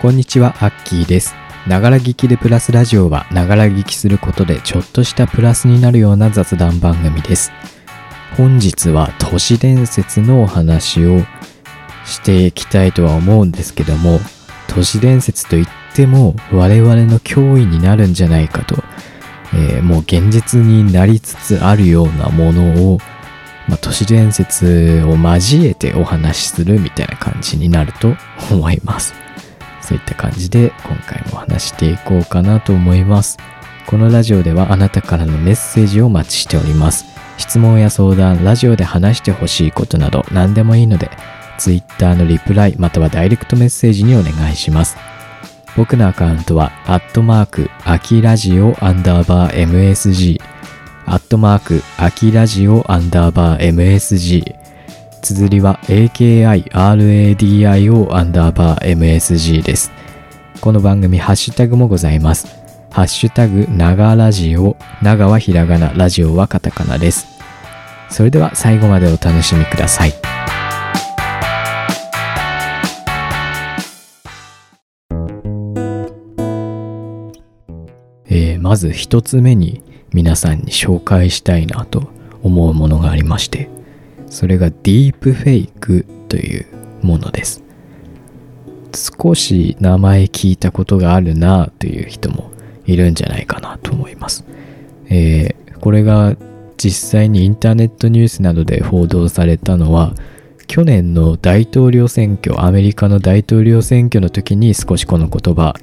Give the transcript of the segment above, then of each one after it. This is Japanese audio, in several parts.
こんにちは、アッキーです。ながら聞きでプラスラジオは、ながら聞きすることでちょっとしたプラスになるような雑談番組です。本日は都市伝説のお話をしていきたいとは思うんですけども、都市伝説といっても我々の脅威になるんじゃないかと、えーもう現実になりつつあるようなものを、まあ、都市伝説を交えてお話しするみたいな感じになると思います。そういった感じで今回も話していこうかなと思います。このラジオではあなたからのメッセージをお待ちしております。質問や相談、ラジオで話してほしいことなど何でもいいので、Twitter のリプライまたはダイレクトメッセージにお願いします。僕のアカウントは、アットマーク、アキラジオアンダーバー MSG、アットマーク、アキラジオアンダーバー MSG、綴りは AKIRADIO アンダーバー MSG です。この番組、ハッシュタグもございます。ハッシュタグ、ながラジオ、長はひらがな、ラジオはカタカナです。それでは最後までお楽しみください。えーまず一つ目に皆さんに紹介したいなと思うものがありましてそれがディープフェイクというものです。少し名前聞いたことがあるなという人もいるんじゃないかなと思います、えーこれが実際にインターネットニュースなどで報道されたのは去年の大統領選挙アメリカの大統領選挙の時に少しこの言葉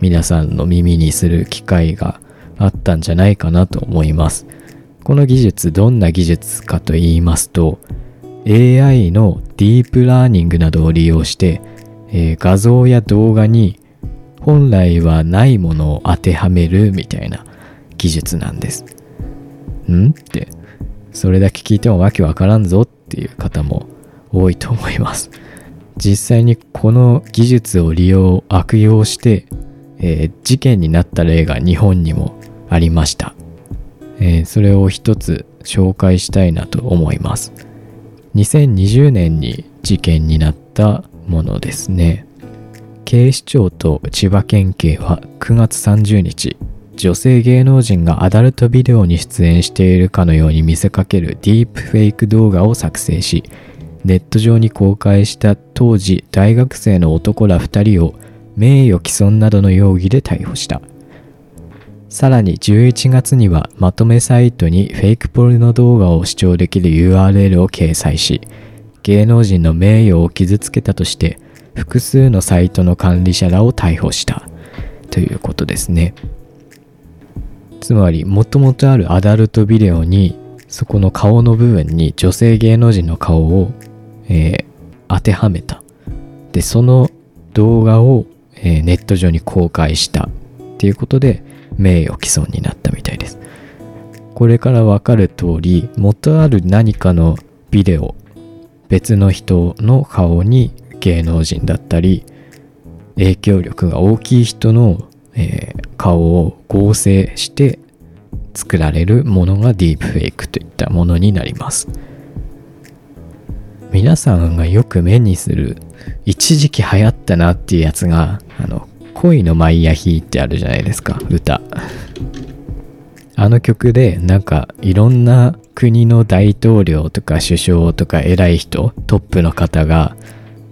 皆さんの耳にする機会があったんじゃないかなと思います。この技術どんな技術かと言いますと AI のディープラーニングなどを利用して、えー画像や動画に本来はないものを当てはめるみたいな技術なんです。ん？って。それだけ聞いてもわけわからんぞっていう方も多いと思います。実際にこの技術を利用悪用して、えー事件になった例が日本にもありました、えーそれを一つ紹介したいなと思います。2020年に事件になったものですね。警視庁と千葉県警は9月30日女性芸能人がアダルトビデオに出演しているかのように見せかけるディープフェイク動画を作成しネット上に公開した当時大学生の男ら2人を名誉毀損などの容疑で逮捕した。さらに11月にはまとめサイトにフェイクポルノ動画を視聴できる URL を掲載し芸能人の名誉を傷つけたとして複数のサイトの管理者らを逮捕した。ということですね。つまりもともとあるアダルトビデオにそこの顔の部分に女性芸能人の顔を、えー当てはめた。でその動画を、えーネット上に公開した。っていうことで名誉毀損になったみたいです。これからわかる通り元ある何かのビデオ別の人の顔に芸能人だったり影響力が大きい人の、えー顔を合成して作られるものがディープフェイクといったものになります。皆さんがよく目にする一時期流行ったなっていうやつがあの恋のマイヤヒーってあるじゃないですか歌。あの曲でなんかいろんな国の大統領とか首相とか偉い人トップの方が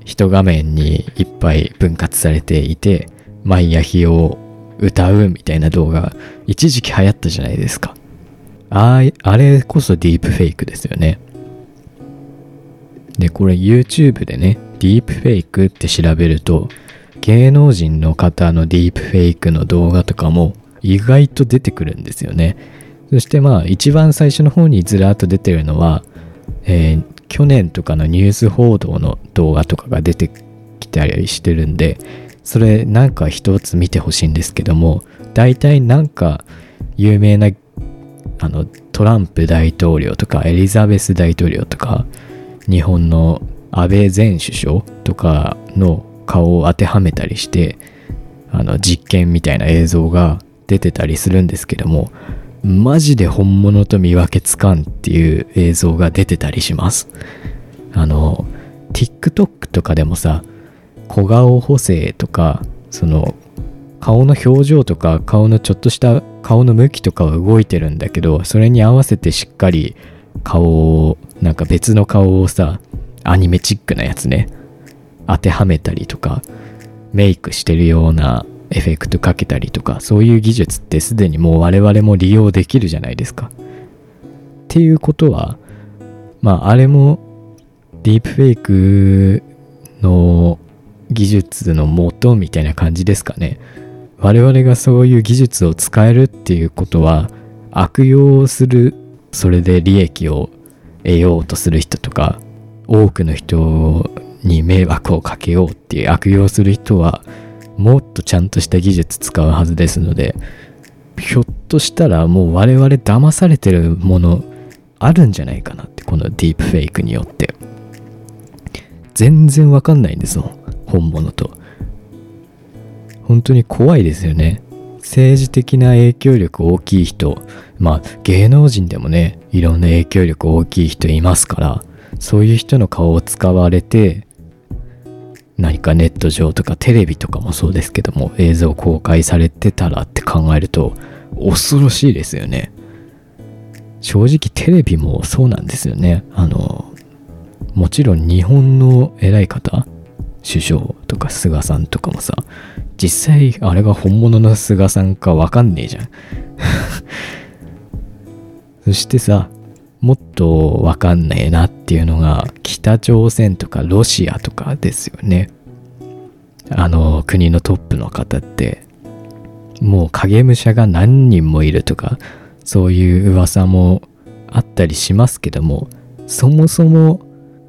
一画面にいっぱい分割されていてマイヤヒを歌うみたいな動画一時期流行ったじゃないですか。ああれこそディープフェイクですよね。でこれ YouTube でねディープフェイクって調べると芸能人の方のディープフェイクの動画とかも意外と出てくるんですよね。そしてまあ一番最初の方にずらっと出てるのは、えー去年とかのニュース報道の動画とかが出てきたりしてるんでそれなんか一つ見てほしいんですけども大体なんか有名なあのトランプ大統領とかエリザベス大統領とか日本の安倍前首相とかの顔を当てはめたりしてあの実験みたいな映像が出てたりするんですけどもマジで本物と見分けつかんっていう映像が出てたりします。あの TikTok とかでもさ小顔補正とかその顔の表情とか顔のちょっとした顔の向きとかは動いてるんだけどそれに合わせてしっかり顔をなんか別の顔をさアニメチックなやつね。当てはめたりとかメイクしてるようなエフェクトかけたりとかそういう技術ってすでにもう我々も利用できるじゃないですか。っていうことはまああれもディープフェイクの技術の元みたいな感じですかね。我々がそういう技術を使えるっていうことは悪用するそれで利益を得ようとする人とか多くの人に迷惑をかけようっていう悪用する人はもっとちゃんとした技術使うはずですのでひょっとしたらもう我々騙されてるものあるんじゃないかなってこのディープフェイクによって。全然わかんないんですもん本物と。本当に怖いですよね。政治的な影響力大きい人まあ芸能人でもねいろんな影響力大きい人いますからそういう人の顔を使われて何かネット上とかテレビとかもそうですけども映像公開されてたらって考えると恐ろしいですよね。正直テレビもそうなんですよね。あのもちろん日本の偉い方首相とか菅さんとかもさ実際あれが本物の菅さんかわかんねえじゃん。そしてさもっとわかんねえなっていうのが北朝鮮とかロシアとかですよね。あの国のトップの方って。もう影武者が何人もいるとかそういう噂もあったりしますけどもそもそも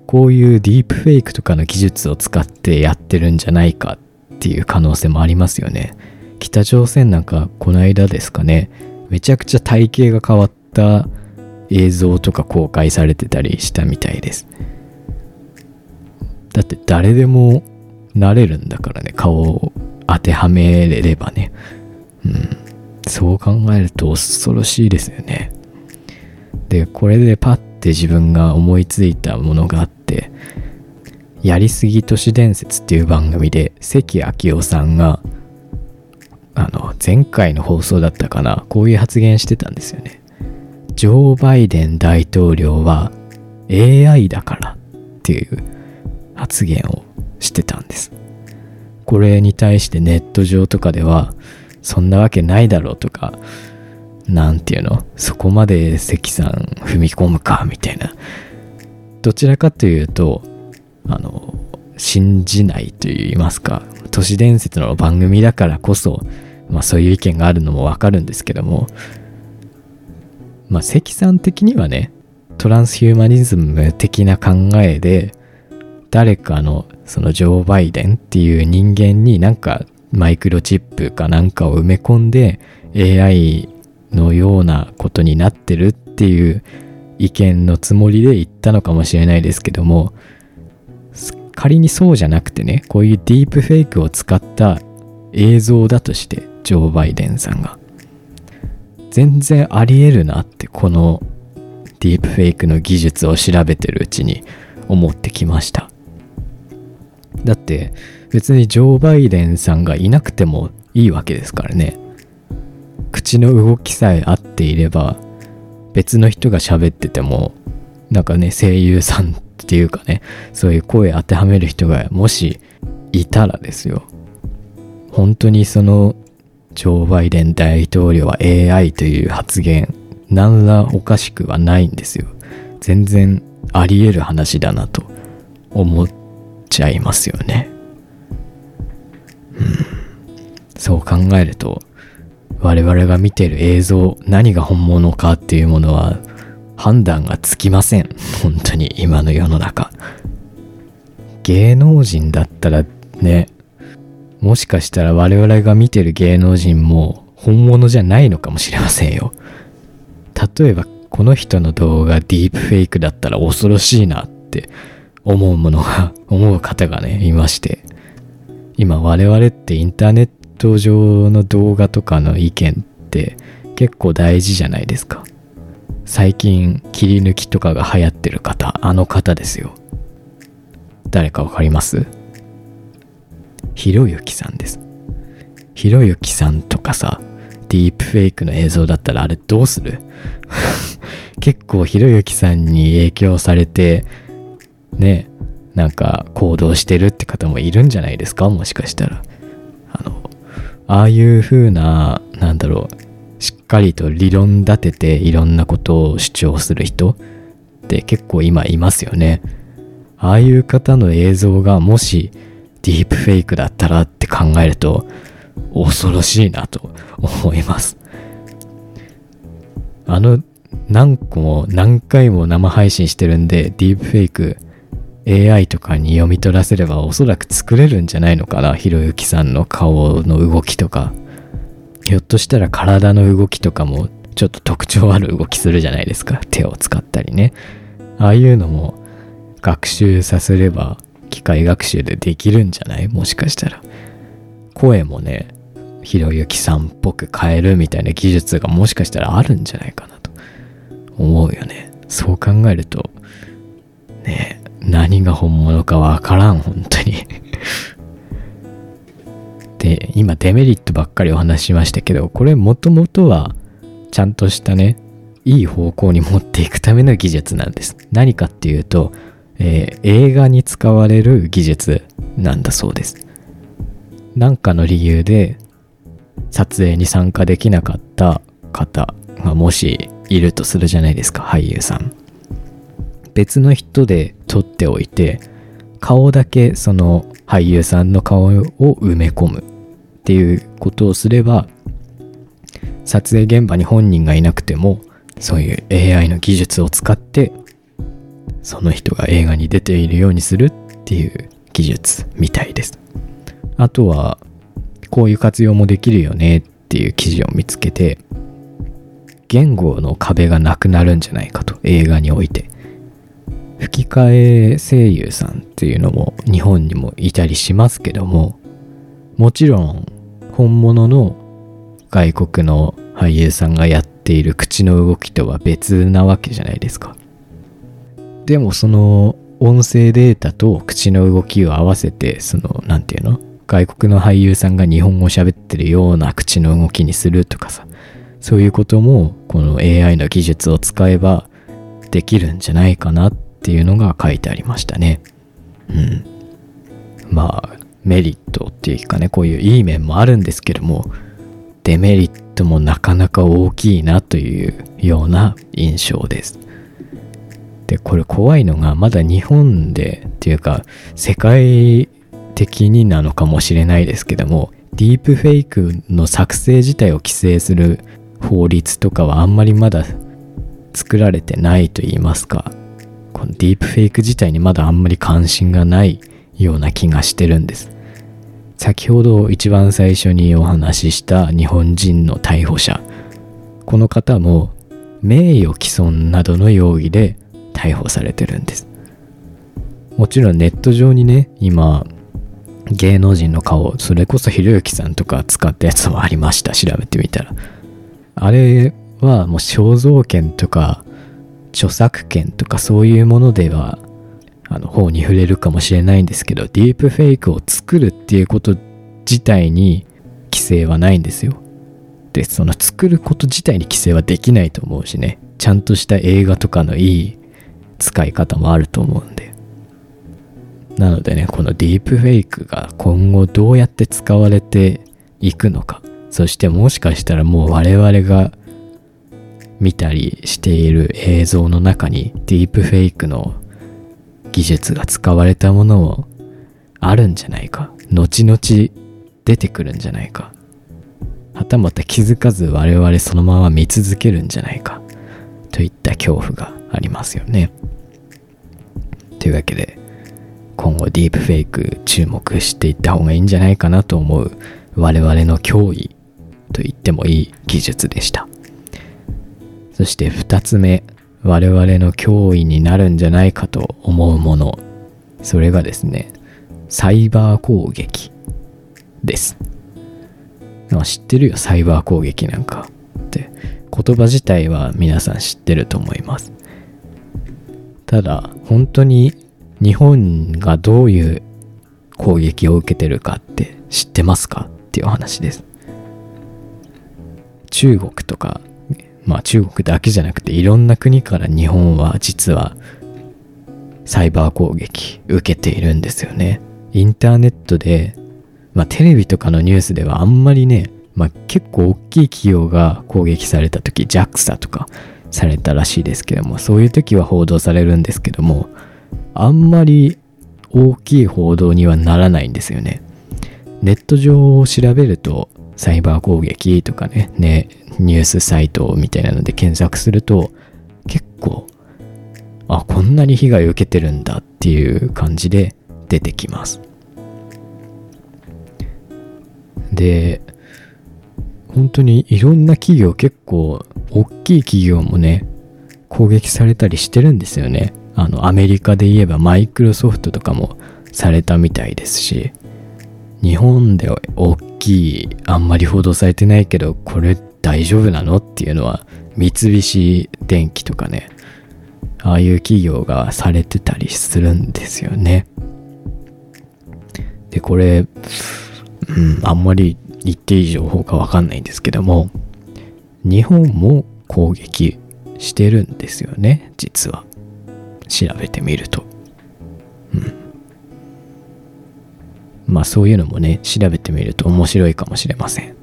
こういうディープフェイクとかの技術を使ってやってるんじゃないかっていう可能性もありますよね。北朝鮮なんかこの間ですかねめちゃくちゃ体型が変わった映像とか公開されてたりしたみたいです。だって誰でもなれるんだからね顔を当てはめれればね。うん。そう考えると恐ろしいですよね。でこれでパッて自分が思いついたものがあってやりすぎ都市伝説っていう番組で関明夫さんがあの前回の放送だったかなこういう発言してたんですよね。ジョー・バイデン大統領は AI だからっていう発言をしてたんです。これに対してネット上とかではそんなわけないだろうとかなんていうのそこまで関さん踏み込むかみたいな。どちらかというとあの信じないと言いますか都市伝説の番組だからこそ、まあ、そういう意見があるのもわかるんですけどもまあ関さん的にはねトランスヒューマニズム的な考えで誰かのそのジョー・バイデンっていう人間になんかマイクロチップかなんかを埋め込んで AI のようなことになってるっていう意見のつもりで言ったのかもしれないですけども仮にそうじゃなくてねこういうディープフェイクを使った映像だとしてジョー・バイデンさんが。全然ありえるなってこのディープフェイクの技術を調べてるうちに思ってきました。だって別にジョー・バイデンさんがいなくてもいいわけですからね。口の動きさえ合っていれば別の人が喋っててもなんかね声優さんっていうかねそういう声当てはめる人がもしいたらですよ。本当にそのジョー・バイデン大統領は AI という発言何らおかしくはないんですよ。全然あり得る話だなと思っちゃいますよね。うん。そう考えると我々が見てる映像何が本物かっていうものは判断がつきません。本当に今の世の中。芸能人だったらねもしかしたら我々が見てる芸能人も本物じゃないのかもしれませんよ。例えばこの人の動画ディープフェイクだったら恐ろしいなって思うものが 思う方がねいまして。今我々ってインターネット上の動画とかの意見って結構大事じゃないですか。最近切り抜きとかが流行ってる方あの方ですよ。誰かわかります？ひろゆきさんですひろゆきさんとかさ、ディープフェイクの映像だったらあれどうする？結構ひろゆきさんに影響されて、ね、なんか行動してるって方もいるんじゃないですか？もしかしたら。あの、ああいう風な、なんだろう、しっかりと理論立てていろんなことを主張する人って結構今いますよね。ああいう方の映像がもしディープフェイクだったらって考えると恐ろしいなと思います。あの何個も何回も生配信してるんでディープフェイク AI とかに読み取らせればおそらく作れるんじゃないのかな。ひろゆきさんの顔の動きとか。ひょっとしたら体の動きとかもちょっと特徴ある動きするじゃないですか。手を使ったりね。ああいうのも学習させれば械学習でできるんじゃない？もしかしたら。声もねひろゆきさんっぽく変えるみたいな技術がもしかしたらあるんじゃないかなと。思うよね。そう考えるとね何が本物かわからん本当に。で今デメリットばっかりお話しましたけどこれもともとはちゃんとしたねいい方向に持っていくための技術なんです。何かっていうと、えー、映画に使われる技術なんだそうです。何かの理由で撮影に参加できなかった方がもしいるとするじゃないですか俳優さん。別の人で撮っておいて顔だけその俳優さんの顔を埋め込むっていうことをすれば撮影現場に本人がいなくてもそういう AI の技術を使ってその人が映画に出ているようにするっていう技術みたいです。あとはこういう活用もできるよねっていう記事を見つけて言語の壁がなくなるんじゃないかと映画において。吹き替え声優さんっていうのも日本にもいたりしますけどももちろん本物の外国の俳優さんがやっている口の動きとは別なわけじゃないですか。でもその音声データと口の動きを合わせてその何て言うの？外国の俳優さんが日本語喋ってるような口の動きにするとかさ。そういうこともこの AI の技術を使えばできるんじゃないかなっていうのが書いてありましたね。うん。まあメリットっていうかねこういういい面もあるんですけどもデメリットもなかなか大きいなというような印象です。でこれ怖いのがまだ日本でっていうか世界的になのかもしれないですけどもディープフェイクの作成自体を規制する法律とかはあんまりまだ作られてないと言いますかこのディープフェイク自体にまだあんまり関心がないような気がしてるんです。先ほど一番最初にお話しした日本人の逮捕者この方も名誉毀損などの容疑で逮捕されてるんです。もちろんネット上にね今芸能人の顔それこそひろゆきさんとか使ったやつもありました調べてみたら。あれはもう肖像権とか著作権とかそういうものではあの方に触れるかもしれないんですけどディープフェイクを作るっていうこと自体に規制はないんですよ。でその作ること自体に規制はできないと思うしね。ちゃんとした映画とかのいい使い方もあると思うんで。なのでねこのディープフェイクが今後どうやって使われていくのか。そしてもしかしたらもう我々が見たりしている映像の中にディープフェイクの技術が使われたものもあるんじゃないか。後々出てくるんじゃないか。はたまた気づかず我々そのまま見続けるんじゃないか。といった恐怖がありますよね。というわけで今後ディープフェイク注目していった方がいいんじゃないかなと思う我々の脅威と言ってもいい技術でした。そして2つ目我々の脅威になるんじゃないかと思うもの。それがですねサイバー攻撃です。知ってるよサイバー攻撃なんかって。言葉自体は皆さん知ってると思います。ただ本当に日本がどういう攻撃を受けてるかって知ってますかっていう話です。中国とか、まあ中国だけじゃなくていろんな国から日本は実はサイバー攻撃受けているんですよね。インターネットで、まあテレビとかのニュースではあんまりね、まあ結構大きい企業が攻撃された時 JAXA とかされたらしいですけどもそういう時は報道されるんですけどもあんまり大きい報道にはならないんですよね。ネット上を調べるとサイバー攻撃とかねねニュースサイトみたいなので検索すると結構あこんなに被害を受けてるんだっていう感じで出てきますで本当にいろんな企業結構大きい企業もね攻撃されたりしてるんですよね。あのアメリカで言えばマイクロソフトとかもされたみたいですし日本で大きいあんまり報道されてないけどこれ大丈夫なのっていうのは三菱電機とかねああいう企業がされてたりするんですよね。でこれ、うん、あんまり言っていい情報かわかんないんですけども日本も攻撃してるんですよね実は。調べてみると。うん。まあそういうのもね調べてみると面白いかもしれません。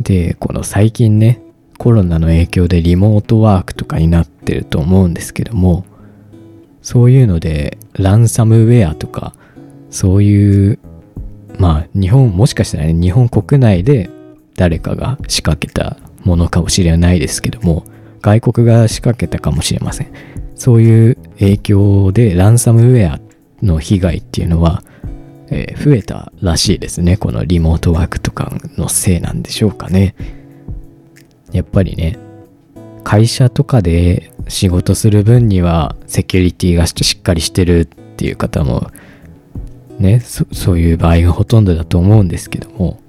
でこの最近ねコロナの影響でリモートワークとかになってると思うんですけどもそういうのでランサムウェアとかそういうまあ日本もしかしたらね日本国内で誰かが仕掛けたものかもしれないですけども外国が仕掛けたかもしれません。そういう影響でランサムウェアの被害っていうのは、えー、増えたらしいですね。このリモートワークとかのせいなんでしょうかね。やっぱりね会社とかで仕事する分にはセキュリティがしっかりしてるっていう方もねそそういう場合がほとんどだと思うんですけども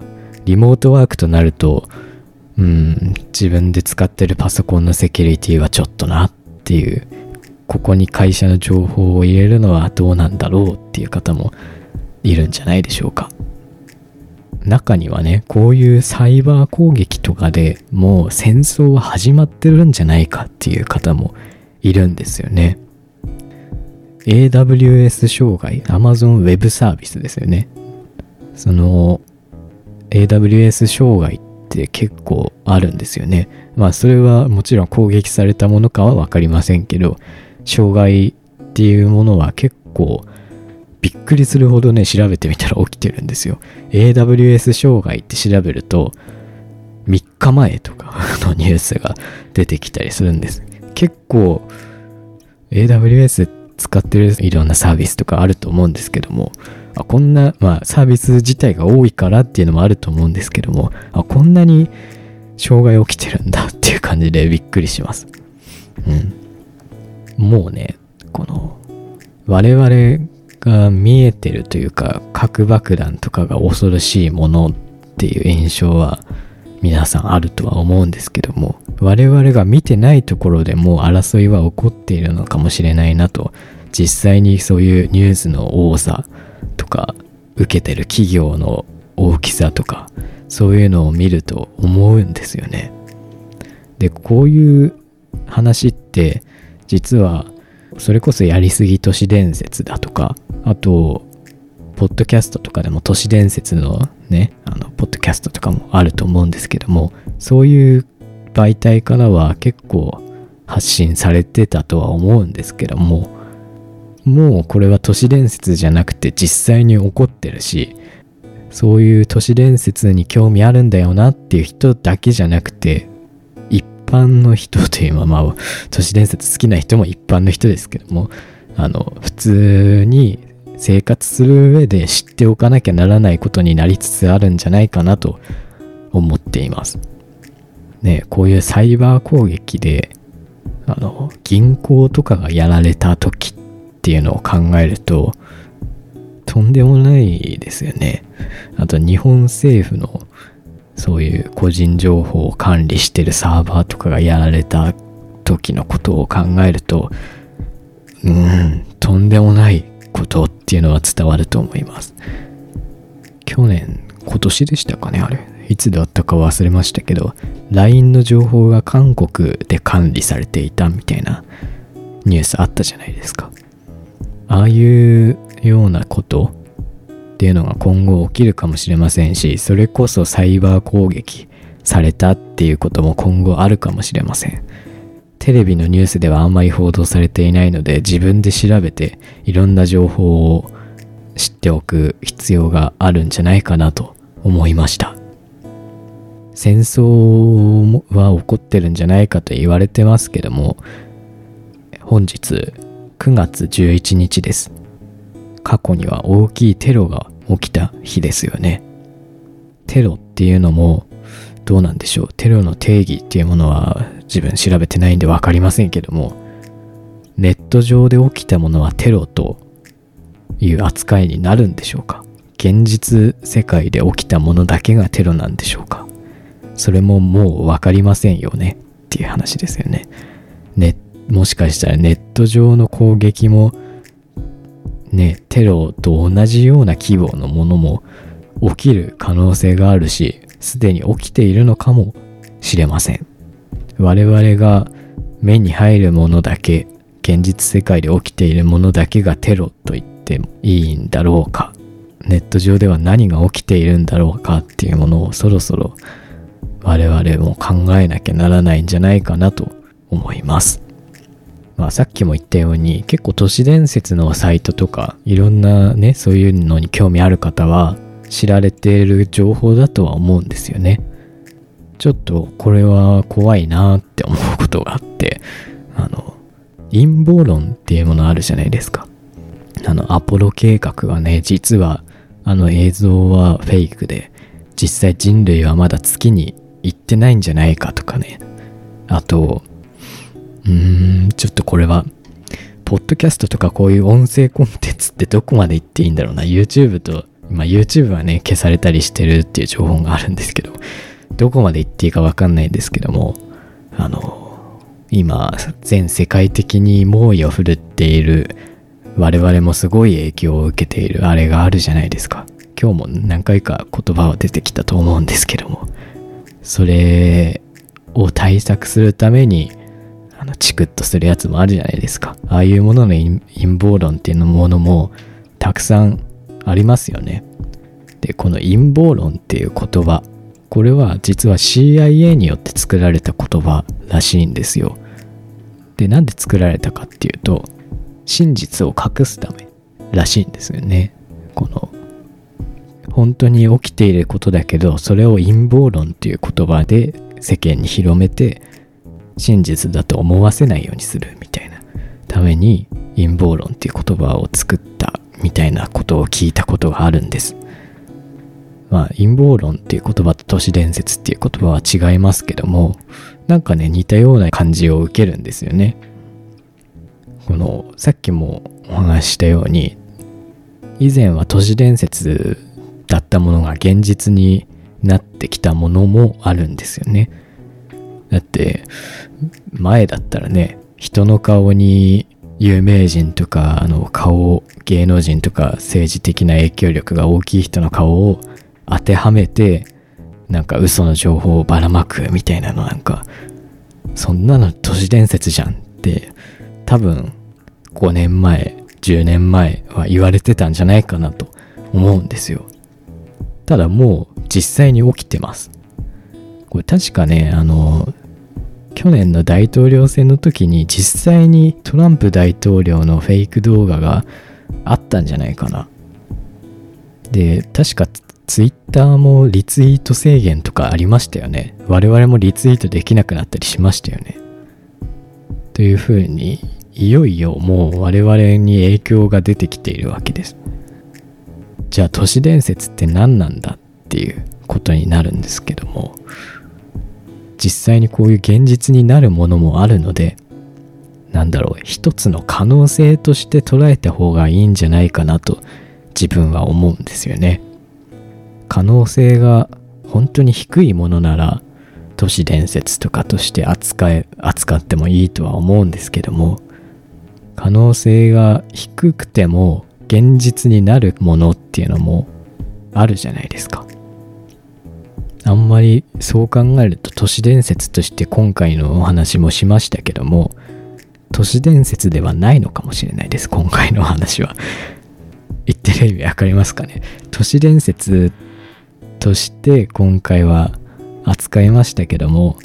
リモートワークとなるとうん自分で使ってるパソコンのセキュリティはちょっとなっていうここに会社の情報を入れるのはどうなんだろうっていう方もいるんじゃないでしょうか。中にはねこういうサイバー攻撃とかでもう戦争は始まってるんじゃないかっていう方もいるんですよね。AWS 障害 Amazon Web サービスですよね。その AWS 障害って結構あるんですよね。まあそれはもちろん攻撃されたものかは分かりませんけど障害っていうものは結構びっくりするほどね調べてみたら起きてるんですよ。AWS 障害って調べると3日前とか のニュースが出てきたりするんです。結構 AWS って使ってるいろんなサービスとかあると思うんですけどもあこんな、まあ、サービス自体が多いからっていうのもあると思うんですけどもあこんなに障害起きてるんだっていう感じで びっくりします。うん。もうねこの我々が見えてるというか核爆弾とかが恐ろしいものっていう印象は皆さんあるとは思うんですけども我々が見てないところでも争いは起こっているのかもしれないなと実際にそういうニュースの多さとか受けてる企業の大きさとかそういうのを見ると思うんですよね。でこういう話って実はそれこそやりすぎ都市伝説だとかあとポッドキャストとかでも都市伝説のねあのポッドキャストとかもあると思うんですけどもそういう媒体からは結構発信されてたとは思うんですけどももうこれは都市伝説じゃなくて実際に起こってるしそういう都市伝説に興味あるんだよなっていう人だけじゃなくて一般の人というのはま都市伝説好きな人も一般の人ですけどもあの普通に生活する上で知っておかなきゃならないことになりつつあるんじゃないかなと思っています。ねこういうサイバー攻撃であの銀行とかがやられた時っていうのを考えるととんでもないですよね。あと日本政府のそういう個人情報を管理してるサーバーとかがやられた時のことを考えるとうんとんでもないことっていうのは伝わると思います。去年今年でしたかねあれ。いつだったか忘れましたけど LINE の情報が韓国で管理されていたみたいなニュースあったじゃないですか。ああいうようなことっていうのが今後起きるかもしれませんしそれこそサイバー攻撃されたっていうことも今後あるかもしれません。テレビのニュースではあんまり報道されていないので自分で調べていろんな情報を知っておく必要があるんじゃないかなと思いました。戦争は起こってるんじゃないかと言われてますけども本日9月11日です。過去には大きいテロが起きた日ですよね。テロっていうのもどうなんでしょう。テロの定義っていうものは自分調べてないんで分かりませんけどもネット上で起きたものはテロという扱いになるんでしょうか？現実世界で起きたものだけがテロなんでしょうか？それももう分かりませんよね？っていう話ですよね。ねもしかしたらネット上の攻撃もねテロと同じような規模のものも起きる可能性があるしすでに起きているのかもしれません。我々が目に入るものだけ現実世界で起きているものだけがテロと言ってもいいんだろうかネット上では何が起きているんだろうかっていうものをそろそろ我々も考えなきゃならないんじゃないかなと思います。まあさっきも言ったように結構都市伝説のサイトとかいろんなねそういうのに興味ある方は知られている情報だとは思うんですよね。ちょっとこれは怖いなって思うことがあってあの陰謀論っていうものあるじゃないですか。あのアポロ計画はね実はあの映像はフェイクで実際人類はまだ月に行ってないんじゃないかとかね。あと、うーん、ちょっとこれは、ポッドキャストとかこういう音声コンテンツってどこまで行っていいんだろうな。YouTube と、まあ YouTube はね、消されたりしてるっていう情報があるんですけど、どこまで行っていいかわかんないんですけども、あの、今、全世界的に猛威を振るっている、我々もすごい影響を受けているあれがあるじゃないですか。今日も何回か言葉は出てきたと思うんですけども、それを対策するためにあのチクッとするやつもあるじゃないですかああいうものの陰謀論っていうものもたくさんありますよね。でこの陰謀論っていう言葉これは実は CIA によって作られた言葉らしいんですよ。でなんで作られたかっていうと真実を隠すためらしいんですよね。この本当に起きていることだけどそれを陰謀論っていう言葉で世間に広めて真実だと思わせないようにするみたいなために陰謀論っていう言葉を作ったみたいなことを聞いたことがあるんです。まあ陰謀論っていう言葉と都市伝説っていう言葉は違いますけどもなんかね似たような感じを受けるんですよね。このさっきもお話ししたように以前は都市伝説だったものが現実になってきたものもあるんですよね。だって前だったらね人の顔に有名人とかあの顔芸能人とか政治的な影響力が大きい人の顔を当てはめてなんか嘘の情報をばらまくみたいなのなんかそんなの都市伝説じゃんって多分5年前10年前は言われてたんじゃないかなと思うんですよ。ただもう実際に起きてます。これ確かね、あの、去年の大統領選の時に実際にトランプ大統領のフェイク動画があったんじゃないかな。で、確かツイッターもリツイート制限とかありましたよね。我々もリツイートできなくなったりしましたよね。というふうに、いよいよもう我々に影響が出てきているわけです。じゃあ都市伝説って何なんだっていうことになるんですけども実際にこういう現実になるものもあるのでなんだろう一つの可能性として捉えた方がいいんじゃないかなと自分は思うんですよね可能性が本当に低いものなら都市伝説とかとして扱え扱ってもいいとは思うんですけども可能性が低くても現実になるものっていうのもあるじゃないですか。あんまりそう考えると都市伝説として今回のお話もしましたけども都市伝説ではないのかもしれないです今回のお話は。言ってる意味わかりますかね？都市伝説として今回は扱いましたけども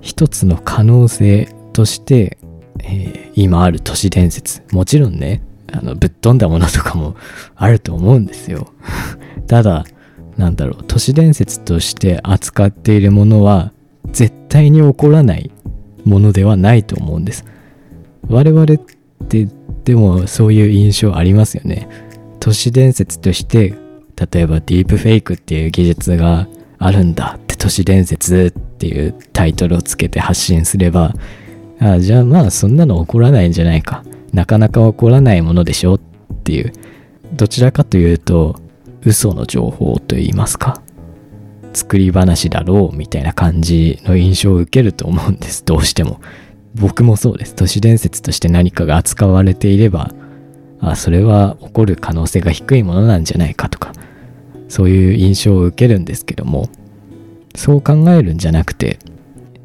一つの可能性として、えー、今ある都市伝説もちろんねあのぶっ飛んだものとかもあると思うんですよ。ただなんだろう都市伝説として扱っているものは絶対に起こらないものではないと思うんです。我々ってでもそういう印象ありますよね。都市伝説として例えばディープフェイクっていう技術があるんだって都市伝説っていうタイトルをつけて発信すればあじゃあまあそんなの起こらないんじゃないか。なかなか起こらないものでしょっていう。どちらかというと嘘の情報といいますか作り話だろうみたいな感じの印象を受けると思うんです。どうしても。僕もそうです。都市伝説として何かが扱われていればあそれは起こる可能性が低いものなんじゃないかとかそういう印象を受けるんですけどもそう考えるんじゃなくて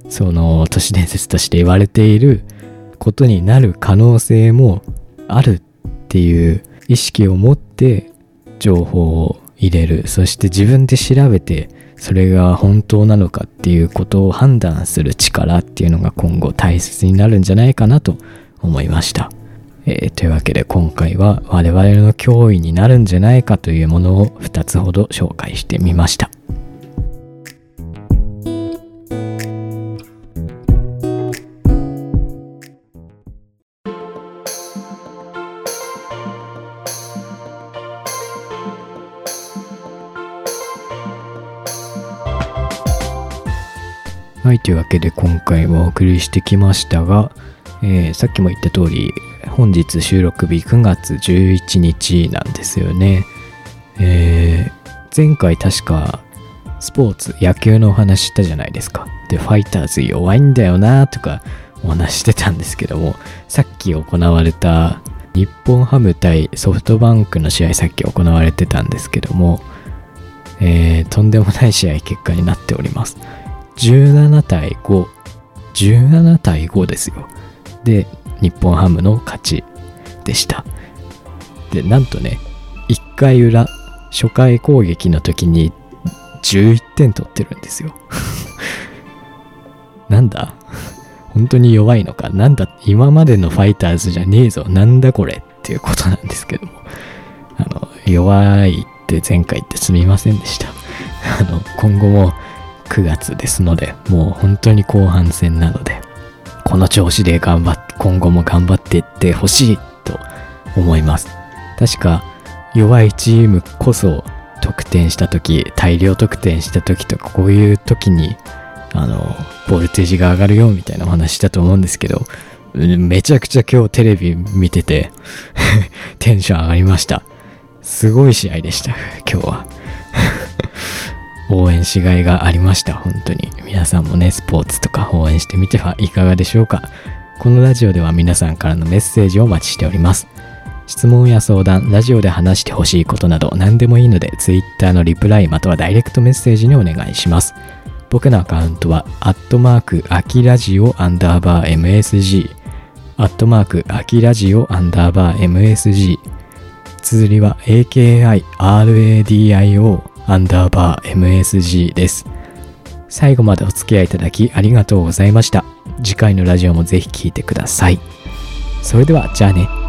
その都市伝説として言われていることになる可能性もあるっていう意識を持って情報を入れるそして自分で調べてそれが本当なのかっていうことを判断する力っていうのが今後大切になるんじゃないかなと思いました。えー、というわけで今回は我々の脅威になるんじゃないかというものを2つほど紹介してみました。はい、というわけで今回はお送りしてきましたが、えー、さっきも言った通り、本日収録日9月11日なんですよね。えー、前回確かスポーツ、野球のお話したじゃないですか。で、ファイターズ弱いんだよなとかお話してたんですけども、さっき行われた日本ハム対ソフトバンクの試合さっき行われてたんですけども、えー、とんでもない試合結果になっております。17対5、17対5ですよ。で、日本ハムの勝ちでした。で、なんとね、1回裏、初回攻撃の時に11点取ってるんですよ。なんだ？本当に弱いのか？なんだ？今までのファイターズじゃねえぞなんだこれ？っていうことなんですけども。あの、弱いって前回言ってすみませんでした。あの、今後も9月ですので、もう本当に後半戦なので、この調子で頑張って、今後も頑張っていってほしいと思います。確か、弱いチームこそ得点した時、大量得点した時とか、こういう時に、あの、ボルテージが上がるよみたいなお話したと思うんですけど、めちゃくちゃ今日テレビ見てて テンション上がりました。すごい試合でした、今日は応援しがいがありました。本当に。皆さんもね、スポーツとか応援してみてはいかがでしょうか。このラジオでは皆さんからのメッセージをお待ちしております。質問や相談、ラジオで話してほしいことなど何でもいいので、Twitter のリプライまたはダイレクトメッセージにお願いします。僕のアカウントは、アットマーク、アキラジオアンダーバー MSG、アットマーク、アキラジオアンダーバー MSG、綴りは AKIRADIO アンダーバー MSG です。最後までお付き合いいただきありがとうございました。次回のラジオもぜひ聴いてください。それでは、じゃあね。